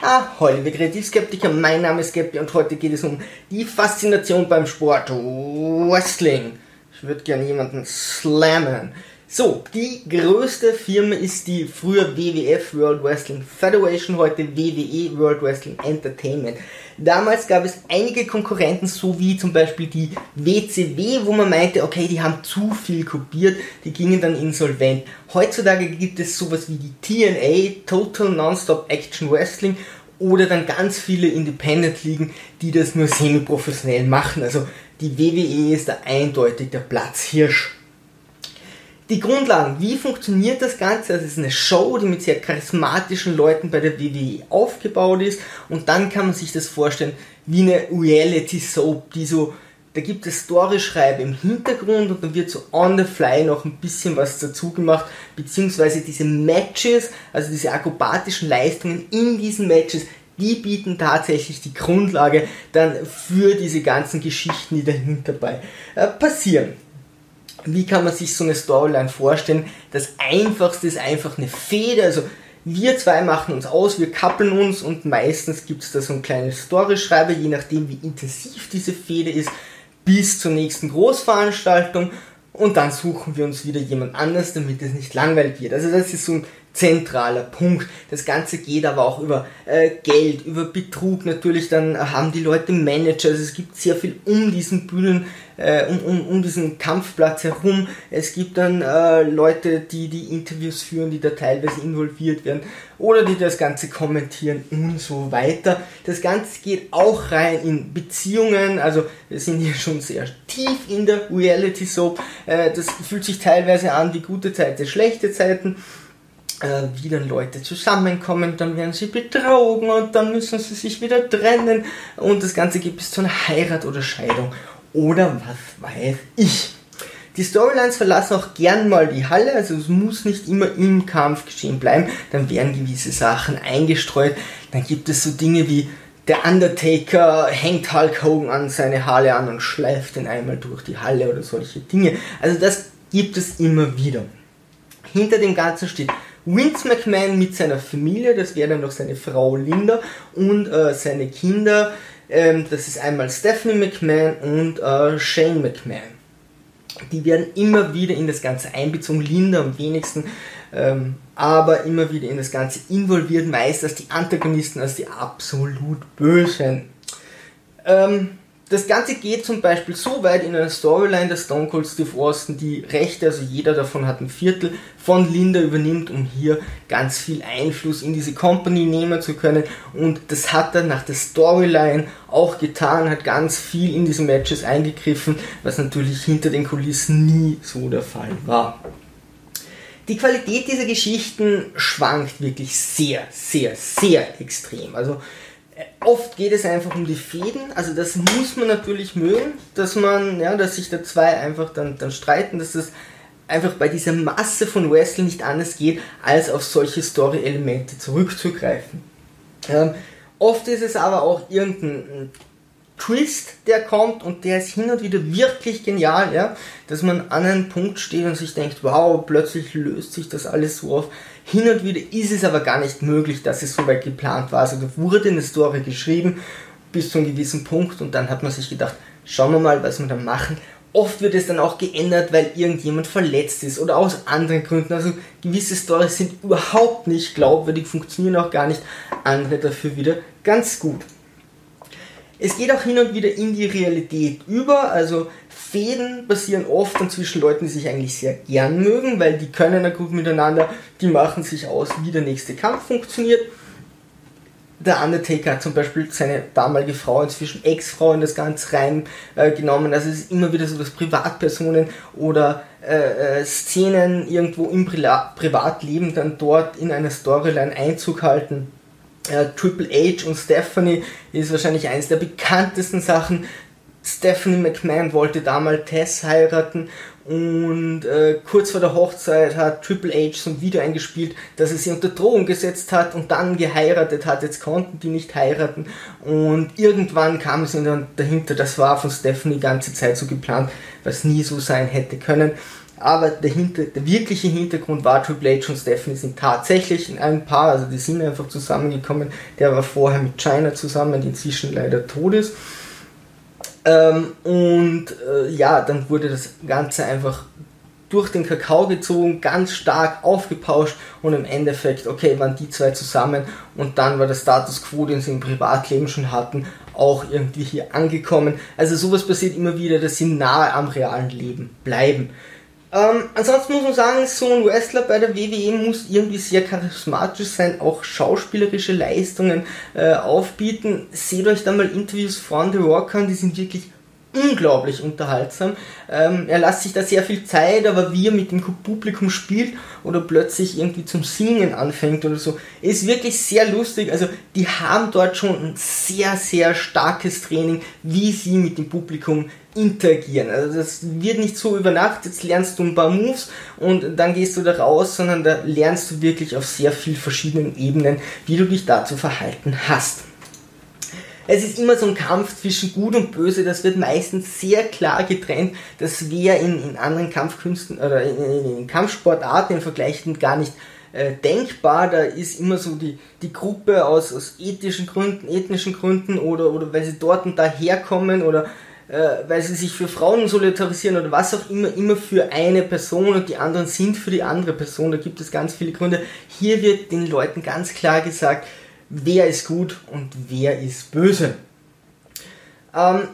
Ahoi, liebe Kreativskeptiker, mein Name ist Skepti und heute geht es um die Faszination beim Sport Wrestling. Ich würde gerne jemanden slammen. So, die größte Firma ist die früher WWF World Wrestling Federation, heute WWE World Wrestling Entertainment. Damals gab es einige Konkurrenten, so wie zum Beispiel die WCW, wo man meinte, okay, die haben zu viel kopiert, die gingen dann insolvent. Heutzutage gibt es sowas wie die TNA, Total Nonstop Action Wrestling, oder dann ganz viele Independent-Ligen, die das nur semi-professionell machen. Also die WWE ist da eindeutig der Platzhirsch die Grundlagen, wie funktioniert das Ganze? Es ist eine Show, die mit sehr charismatischen Leuten bei der WWE aufgebaut ist und dann kann man sich das vorstellen wie eine Reality Soap, die so, da gibt es Storyschreibe im Hintergrund und dann wird so on the fly noch ein bisschen was dazu gemacht, beziehungsweise diese Matches, also diese akrobatischen Leistungen in diesen Matches, die bieten tatsächlich die Grundlage dann für diese ganzen Geschichten, die dahinter bei äh, passieren wie kann man sich so eine Storyline vorstellen? Das einfachste ist einfach eine Feder, also wir zwei machen uns aus, wir kappeln uns und meistens gibt es da so ein kleines Storyschreiber, je nachdem wie intensiv diese Feder ist, bis zur nächsten Großveranstaltung und dann suchen wir uns wieder jemand anders, damit es nicht langweilig wird. Also das ist so ein zentraler Punkt. Das Ganze geht aber auch über äh, Geld, über Betrug. Natürlich dann haben die Leute Manager. Also es gibt sehr viel um diesen Bühnen, äh, um, um, um diesen Kampfplatz herum. Es gibt dann äh, Leute, die die Interviews führen, die da teilweise involviert werden oder die das Ganze kommentieren und so weiter. Das Ganze geht auch rein in Beziehungen. Also wir sind hier schon sehr tief in der Reality Soap. Äh, das fühlt sich teilweise an wie gute Zeiten, schlechte Zeiten äh, wie dann Leute zusammenkommen, dann werden sie betrogen und dann müssen sie sich wieder trennen und das Ganze geht bis zu einer Heirat oder Scheidung oder was weiß ich. Die Storylines verlassen auch gern mal die Halle, also es muss nicht immer im Kampf geschehen bleiben, dann werden gewisse Sachen eingestreut, dann gibt es so Dinge wie der Undertaker hängt Hulk Hogan an seine Halle an und schleift ihn einmal durch die Halle oder solche Dinge. Also das gibt es immer wieder. Hinter dem Ganzen steht Vince McMahon mit seiner Familie, das wäre dann noch seine Frau Linda und äh, seine Kinder. Ähm, das ist einmal Stephanie McMahon und äh, Shane McMahon. Die werden immer wieder in das Ganze einbezogen, Linda am wenigsten, ähm, aber immer wieder in das Ganze involviert, meist als die Antagonisten, als die absolut Bösen. Ähm, das Ganze geht zum Beispiel so weit in einer Storyline, dass Stone Cold Steve Austin die Rechte, also jeder davon hat ein Viertel, von Linda übernimmt, um hier ganz viel Einfluss in diese Company nehmen zu können. Und das hat er nach der Storyline auch getan, hat ganz viel in diese Matches eingegriffen, was natürlich hinter den Kulissen nie so der Fall war. Die Qualität dieser Geschichten schwankt wirklich sehr, sehr, sehr extrem. Also oft geht es einfach um die Fäden, also das muss man natürlich mögen, dass man, ja, dass sich da zwei einfach dann, dann streiten, dass das einfach bei dieser Masse von Wrestling nicht anders geht, als auf solche Story-Elemente zurückzugreifen. Ähm, oft ist es aber auch irgendein Twist, der kommt und der ist hin und wieder wirklich genial, ja, dass man an einem Punkt steht und sich denkt, wow, plötzlich löst sich das alles so auf. Hin und wieder ist es aber gar nicht möglich, dass es so weit geplant war. Also da wurde eine Story geschrieben bis zu einem gewissen Punkt und dann hat man sich gedacht, schauen wir mal, was wir da machen. Oft wird es dann auch geändert, weil irgendjemand verletzt ist oder aus anderen Gründen. Also gewisse Stories sind überhaupt nicht glaubwürdig, funktionieren auch gar nicht, andere dafür wieder ganz gut. Es geht auch hin und wieder in die Realität über, also Fäden passieren oft zwischen Leuten, die sich eigentlich sehr gern mögen, weil die können ja gut miteinander, die machen sich aus, wie der nächste Kampf funktioniert. Der Undertaker hat zum Beispiel seine damalige Frau, inzwischen Ex-Frau, in das Ganze reingenommen. Äh, also es ist immer wieder so, dass Privatpersonen oder äh, äh, Szenen irgendwo im Pri Privatleben dann dort in einer Storyline Einzug halten äh, Triple H und Stephanie ist wahrscheinlich eines der bekanntesten Sachen. Stephanie McMahon wollte damals Tess heiraten und äh, kurz vor der Hochzeit hat Triple H so ein Video eingespielt, dass er sie unter Drohung gesetzt hat und dann geheiratet hat. Jetzt konnten die nicht heiraten und irgendwann kam es dann dahinter, das war von Stephanie die ganze Zeit so geplant, was nie so sein hätte können. Aber der, Hinter-, der wirkliche Hintergrund war, Triple H und Stephanie sind tatsächlich in einem Paar, also die sind einfach zusammengekommen. Der war vorher mit China zusammen, die inzwischen leider tot ist. Ähm, und äh, ja, dann wurde das Ganze einfach durch den Kakao gezogen, ganz stark aufgepauscht und im Endeffekt, okay, waren die zwei zusammen und dann war der Status quo, den sie im Privatleben schon hatten, auch irgendwie hier angekommen. Also sowas passiert immer wieder, dass sie nahe am realen Leben bleiben. Ähm, ansonsten muss man sagen, so ein Wrestler bei der WWE muss irgendwie sehr charismatisch sein, auch schauspielerische Leistungen äh, aufbieten. Seht euch da mal Interviews von The Rock an, die sind wirklich unglaublich unterhaltsam. Ähm, er lässt sich da sehr viel Zeit, aber wie er mit dem Publikum spielt oder plötzlich irgendwie zum Singen anfängt oder so, ist wirklich sehr lustig. Also die haben dort schon ein sehr, sehr starkes Training, wie sie mit dem Publikum interagieren. Also das wird nicht so über Nacht, jetzt lernst du ein paar Moves und dann gehst du da raus, sondern da lernst du wirklich auf sehr vielen verschiedenen Ebenen, wie du dich da zu verhalten hast es ist immer so ein Kampf zwischen Gut und Böse, das wird meistens sehr klar getrennt. Das wäre in, in anderen Kampfkünsten oder in, in, in Kampfsportarten im Vergleich gar nicht äh, denkbar. Da ist immer so die, die Gruppe aus, aus ethischen Gründen, ethnischen Gründen oder, oder weil sie dort und da herkommen oder äh, weil sie sich für Frauen solidarisieren oder was auch immer, immer für eine Person und die anderen sind für die andere Person. Da gibt es ganz viele Gründe. Hier wird den Leuten ganz klar gesagt, wer ist gut und wer ist böse. Ähm,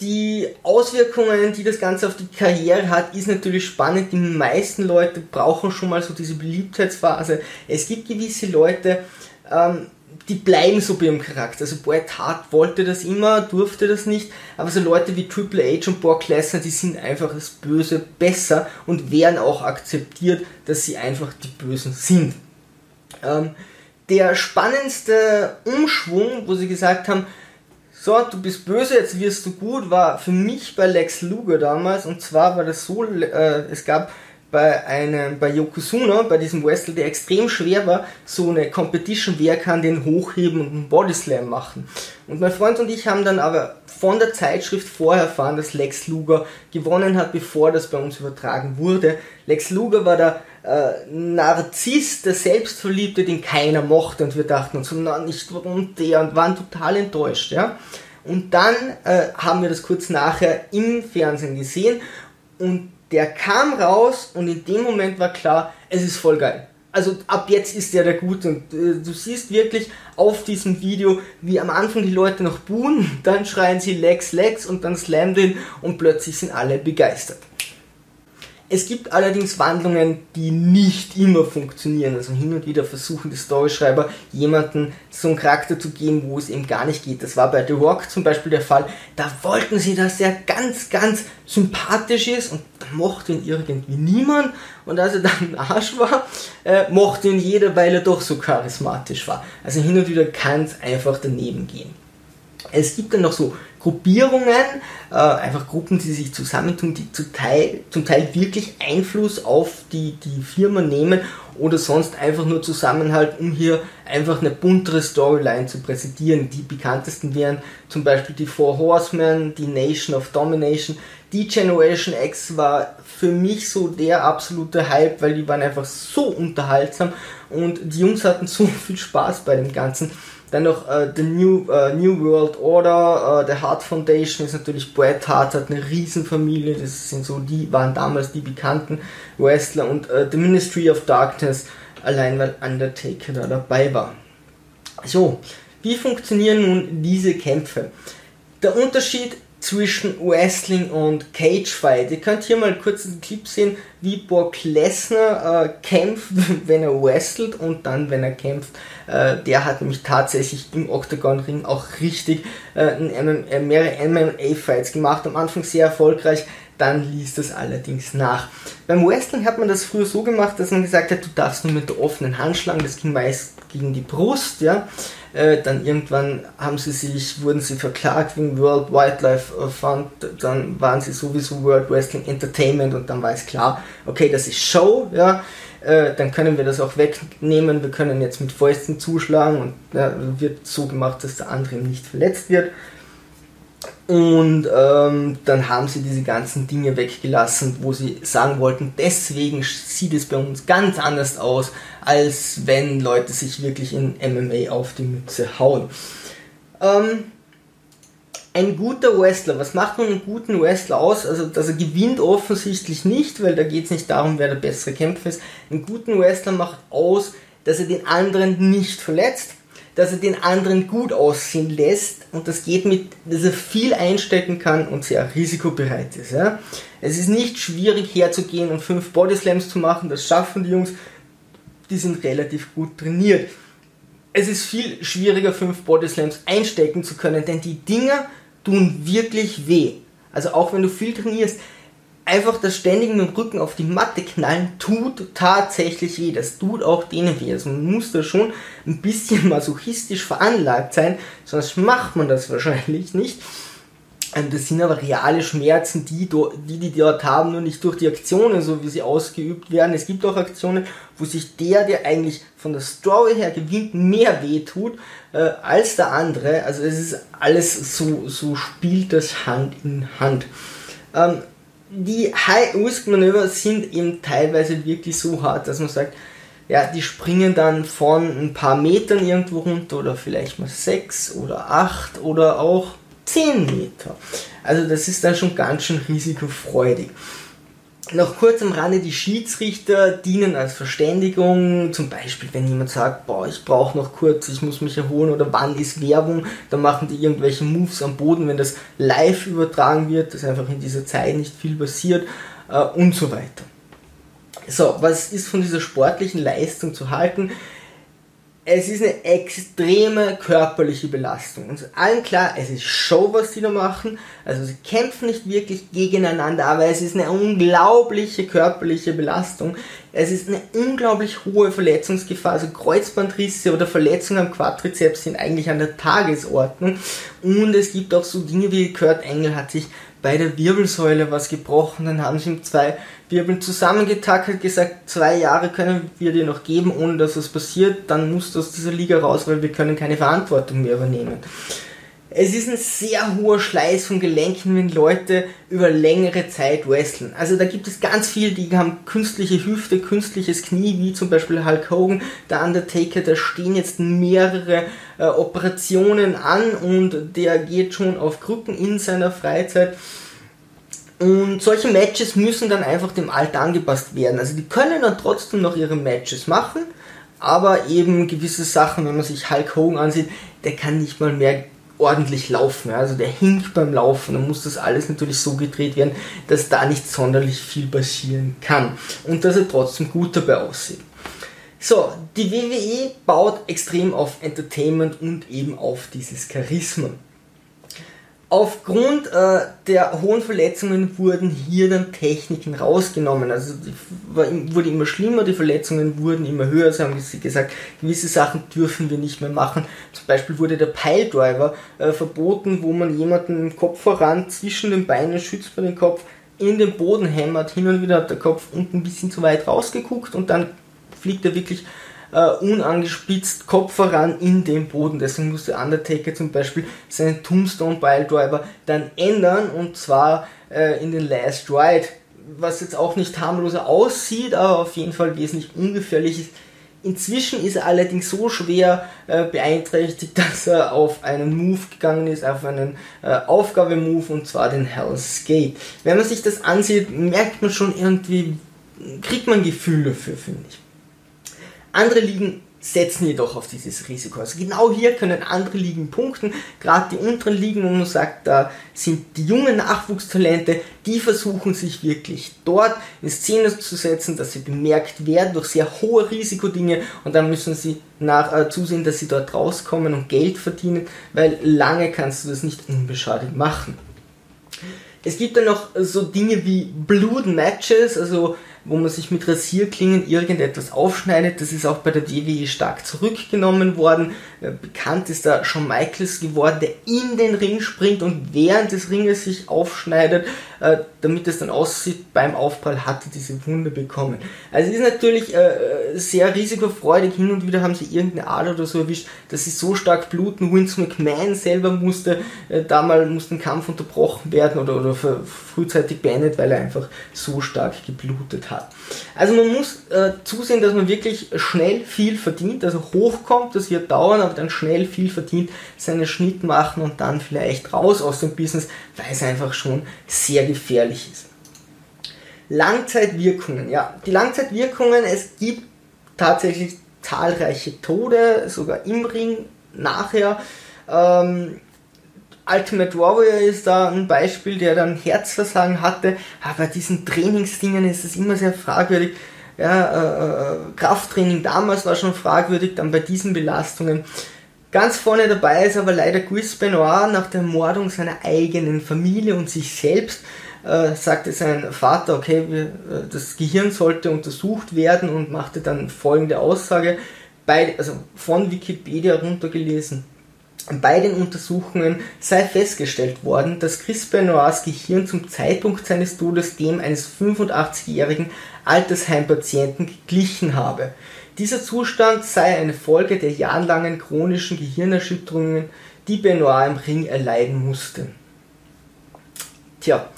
die Auswirkungen, die das Ganze auf die Karriere hat, ist natürlich spannend. Die meisten Leute brauchen schon mal so diese Beliebtheitsphase. Es gibt gewisse Leute, ähm, die bleiben so bei ihrem Charakter. Also Bret Hart wollte das immer, durfte das nicht, aber so Leute wie Triple H und Brock Lesnar, die sind einfach das Böse besser und werden auch akzeptiert, dass sie einfach die Bösen sind. Ähm, der spannendste Umschwung, wo sie gesagt haben, so, du bist böse, jetzt wirst du gut, war für mich bei Lex Luger damals. Und zwar war das so, äh, es gab bei einem, bei Yokozuna, bei diesem Wrestler, der extrem schwer war, so eine Competition, wer kann den hochheben und einen Bodyslam machen. Und mein Freund und ich haben dann aber von der Zeitschrift vorher erfahren, dass Lex Luger gewonnen hat, bevor das bei uns übertragen wurde. Lex Luger war der äh, Narzisst, der Selbstverliebte, den keiner mochte und wir dachten uns, na nicht warum der und waren total enttäuscht, ja. Und dann äh, haben wir das kurz nachher im Fernsehen gesehen und der kam raus und in dem Moment war klar, es ist voll geil. Also ab jetzt ist der der Gute und äh, du siehst wirklich auf diesem Video, wie am Anfang die Leute noch buhen, dann schreien sie Lex, Lex und dann slam den und plötzlich sind alle begeistert. Es gibt allerdings Wandlungen, die nicht immer funktionieren. Also hin und wieder versuchen die Storyschreiber jemanden so einen Charakter zu geben, wo es eben gar nicht geht. Das war bei The Rock zum Beispiel der Fall. Da wollten sie, dass er ganz, ganz sympathisch ist und da mochte ihn irgendwie niemand. Und als er dann ein Arsch war, äh, mochte ihn jeder, weil er doch so charismatisch war. Also hin und wieder kann es einfach daneben gehen. Es gibt dann noch so Gruppierungen, äh, einfach Gruppen, die sich zusammentun, die zum Teil, zum Teil wirklich Einfluss auf die, die Firma nehmen oder sonst einfach nur Zusammenhalt, um hier einfach eine buntere Storyline zu präsentieren. Die bekanntesten wären zum Beispiel die Four Horsemen, die Nation of Domination. Die Generation X war für mich so der absolute Hype, weil die waren einfach so unterhaltsam und die Jungs hatten so viel Spaß bei dem Ganzen dann noch äh, The New, äh, New World Order, äh, The Hart Foundation ist natürlich Bret Hart, hat eine Riesenfamilie, das sind so, die waren damals die bekannten Wrestler und äh, The Ministry of Darkness, allein weil Undertaker da dabei war. So, wie funktionieren nun diese Kämpfe? Der Unterschied zwischen Wrestling und Cagefight. Ihr könnt hier mal kurz einen Clip sehen, wie Brock Lesnar äh, kämpft, wenn er wrestelt und dann, wenn er kämpft. Äh, der hat nämlich tatsächlich im Octagon-Ring auch richtig äh, äh mehrere MMA-Fights gemacht. Am Anfang sehr erfolgreich, dann ließ das allerdings nach. Beim Wrestling hat man das früher so gemacht, dass man gesagt hat, du darfst nur mit der offenen Hand schlagen, das ging meist gegen die Brust, ja. Äh, dann irgendwann haben sie sich, wurden sie verklagt wegen World Wildlife Fund, dann waren sie sowieso World Wrestling Entertainment und dann war es klar, okay, das ist Show, ja, äh, dann können wir das auch wegnehmen, wir können jetzt mit Fäusten zuschlagen und ja, wird so gemacht, dass der andere nicht verletzt wird. Und ähm, dann haben sie diese ganzen Dinge weggelassen, wo sie sagen wollten, deswegen sieht es bei uns ganz anders aus, als wenn Leute sich wirklich in MMA auf die Mütze hauen. Ähm, ein guter Wrestler, was macht man einen guten Wrestler aus? Also, dass er gewinnt offensichtlich nicht, weil da geht es nicht darum, wer der bessere Kämpfer ist. Einen guten Wrestler macht aus, dass er den anderen nicht verletzt, dass er den anderen gut aussehen lässt und das geht mit, dass er viel einstecken kann und sehr risikobereit ist. Ja? Es ist nicht schwierig herzugehen und fünf Bodyslams zu machen, das schaffen die Jungs, die sind relativ gut trainiert. Es ist viel schwieriger, fünf Bodyslams einstecken zu können, denn die Dinger tun wirklich weh. Also auch wenn du viel trainierst, einfach das ständige mit dem Rücken auf die Matte knallen tut tatsächlich weh. Das tut auch denen weh. Also man muss da schon ein bisschen masochistisch veranlagt sein, sonst macht man das wahrscheinlich nicht. Ähm, das sind aber reale Schmerzen, die, die die dort haben, nur nicht durch die Aktionen, so wie sie ausgeübt werden. Es gibt auch Aktionen, wo sich der, der eigentlich von der Story her gewinnt, mehr wehtut äh, als der andere. Also es ist alles so, so spielt das Hand in Hand. Ähm, die High-Risk-Manöver sind eben teilweise wirklich so hart, dass man sagt, ja, die springen dann von ein paar Metern irgendwo runter oder vielleicht mal sechs oder acht oder auch zehn Meter. Also das ist dann schon ganz schön risikofreudig. Noch kurz am Rande, die Schiedsrichter dienen als Verständigung, zum Beispiel wenn jemand sagt, boah, ich brauche noch kurz, ich muss mich erholen oder wann ist Werbung, dann machen die irgendwelche Moves am Boden, wenn das live übertragen wird, dass einfach in dieser Zeit nicht viel passiert äh, und so weiter. So, was ist von dieser sportlichen Leistung zu halten? Es ist eine extreme körperliche Belastung. Uns allen klar, es ist Show, was die da machen. Also sie kämpfen nicht wirklich gegeneinander, aber es ist eine unglaubliche körperliche Belastung. Es ist eine unglaublich hohe Verletzungsgefahr. Also Kreuzbandrisse oder Verletzungen am Quadrizeps sind eigentlich an der Tagesordnung. Und es gibt auch so Dinge wie Kurt Engel hat sich bei der Wirbelsäule was gebrochen, dann haben sie ihm zwei Wirbeln zusammengetackelt, gesagt, zwei Jahre können wir dir noch geben, ohne dass was passiert, dann musst du aus dieser Liga raus, weil wir können keine Verantwortung mehr übernehmen. Es ist ein sehr hoher Schleiß von Gelenken, wenn Leute über längere Zeit wresteln. Also da gibt es ganz viel, die haben künstliche Hüfte, künstliches Knie, wie zum Beispiel Hulk Hogan, der Undertaker, da stehen jetzt mehrere äh, Operationen an und der geht schon auf Krücken in seiner Freizeit. Und solche Matches müssen dann einfach dem Alter angepasst werden. Also die können dann trotzdem noch ihre Matches machen, aber eben gewisse Sachen, wenn man sich Hulk Hogan ansieht, der kann nicht mal mehr ordentlich laufen. Also der hinkt beim Laufen. Dann muss das alles natürlich so gedreht werden, dass da nicht sonderlich viel passieren kann. Und dass er trotzdem gut dabei aussieht. So, die WWE baut extrem auf Entertainment und eben auf dieses Charisma. Aufgrund äh, der hohen Verletzungen wurden hier dann Techniken rausgenommen. Also war, wurde immer schlimmer, die Verletzungen wurden immer höher. Sie haben gesagt, gewisse Sachen dürfen wir nicht mehr machen. Zum Beispiel wurde der Piledriver äh, verboten, wo man jemanden im Kopf voran zwischen den Beinen schützt bei den Kopf, in den Boden hämmert. Hin und wieder hat der Kopf unten ein bisschen zu weit rausgeguckt und dann fliegt er wirklich äh, unangespitzt Kopf voran in den Boden. Deswegen musste Undertaker zum Beispiel seinen Tombstone Pile Driver dann ändern und zwar äh, in den Last Ride, was jetzt auch nicht harmloser aussieht, aber auf jeden Fall wesentlich ungefährlich ist. Inzwischen ist er allerdings so schwer äh, beeinträchtigt, dass er auf einen Move gegangen ist, auf einen äh, Aufgabe-Move und zwar den Hell's Gate. Wenn man sich das ansieht, merkt man schon irgendwie, kriegt man Gefühl dafür, finde ich. Andere Ligen setzen jedoch auf dieses Risiko. Also genau hier können andere Ligen punkten, gerade die unteren Ligen, wo man sagt, da sind die jungen Nachwuchstalente, die versuchen sich wirklich dort in Szene zu setzen, dass sie bemerkt werden durch sehr hohe Risikodinge und dann müssen sie nach, äh, zusehen, dass sie dort rauskommen und Geld verdienen, weil lange kannst du das nicht unbeschadet machen. Es gibt dann noch so Dinge wie Blood Matches, also wo man sich mit Rasierklingen irgendetwas aufschneidet. Das ist auch bei der WWE stark zurückgenommen worden. Äh, bekannt ist da Shawn Michaels geworden, der in den Ring springt und während des Ringes sich aufschneidet, äh, damit es dann aussieht, beim Aufprall hatte diese Wunde bekommen. Also es ist natürlich äh, sehr risikofreudig. Hin und wieder haben sie irgendeine Ader oder so erwischt, dass sie so stark bluten. Vince McMahon selber musste damals musste ein Kampf unterbrochen werden oder, oder frühzeitig beendet, weil er einfach so stark geblutet hat. Also man muss äh, zusehen, dass man wirklich schnell viel verdient, also hochkommt, das wird dauern, aber dann schnell viel verdient, seinen Schnitt machen und dann vielleicht raus aus dem Business, weil es einfach schon sehr gefährlich ist. Langzeitwirkungen, ja, die Langzeitwirkungen, es gibt tatsächlich zahlreiche Tode, sogar im Ring nachher. Ähm, Ultimate Warrior ist da ein Beispiel, der dann Herzversagen hatte, aber bei diesen Trainingsdingen ist es immer sehr fragwürdig. Ja, äh, äh, Krafttraining damals war schon fragwürdig, dann bei diesen Belastungen. Ganz vorne dabei ist aber leider Chris Benoit nach der Mordung seiner eigenen Familie und sich selbst. Äh, sagte sein Vater, okay, wir, äh, das Gehirn sollte untersucht werden und machte dann folgende Aussage, bei, also von Wikipedia runtergelesen. Bei den Untersuchungen sei festgestellt worden, dass Chris Benoits Gehirn zum Zeitpunkt seines Todes dem eines 85-jährigen Altersheimpatienten geglichen habe. Dieser Zustand sei eine Folge der jahrelangen chronischen Gehirnerschütterungen, die Benoit im Ring erleiden musste. Tja,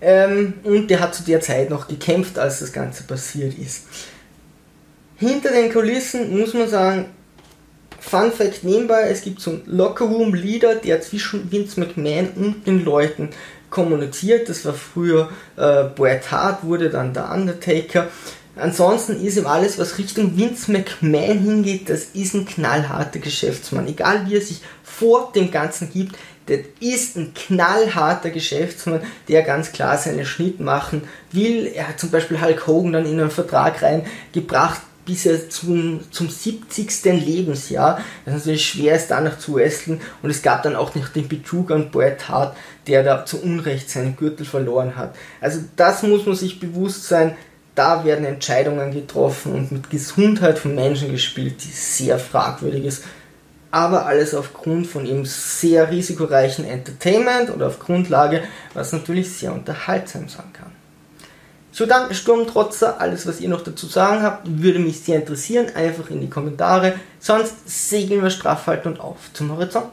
ähm, und der hat zu der Zeit noch gekämpft, als das Ganze passiert ist. Hinter den Kulissen muss man sagen, Fun Fact nebenbei, es gibt so einen Locker Room Leader, der zwischen Vince McMahon und den Leuten kommuniziert. Das war früher äh, Bret Hart, wurde dann der Undertaker. Ansonsten ist ihm alles, was Richtung Vince McMahon hingeht, das ist ein knallharter Geschäftsmann. Egal wie er sich vor dem Ganzen gibt, das ist ein knallharter Geschäftsmann, der ganz klar seinen Schnitt machen will. Er hat zum Beispiel Hulk Hogan dann in einen Vertrag reingebracht, bis er zum, zum 70. Lebensjahr. Das ist natürlich schwer ist, danach zu wresteln. Und es gab dann auch noch den Betrug an Bret Hart, der da zu Unrecht seinen Gürtel verloren hat. Also das muss man sich bewusst sein. Da werden Entscheidungen getroffen und mit Gesundheit von Menschen gespielt, die sehr fragwürdig ist. Aber alles aufgrund von eben sehr risikoreichen Entertainment oder auf Grundlage, was natürlich sehr unterhaltsam sein kann. So dann, Sturmtrotzer, alles was ihr noch dazu sagen habt, würde mich sehr interessieren. Einfach in die Kommentare. Sonst segeln wir straff halten und auf zum Horizont.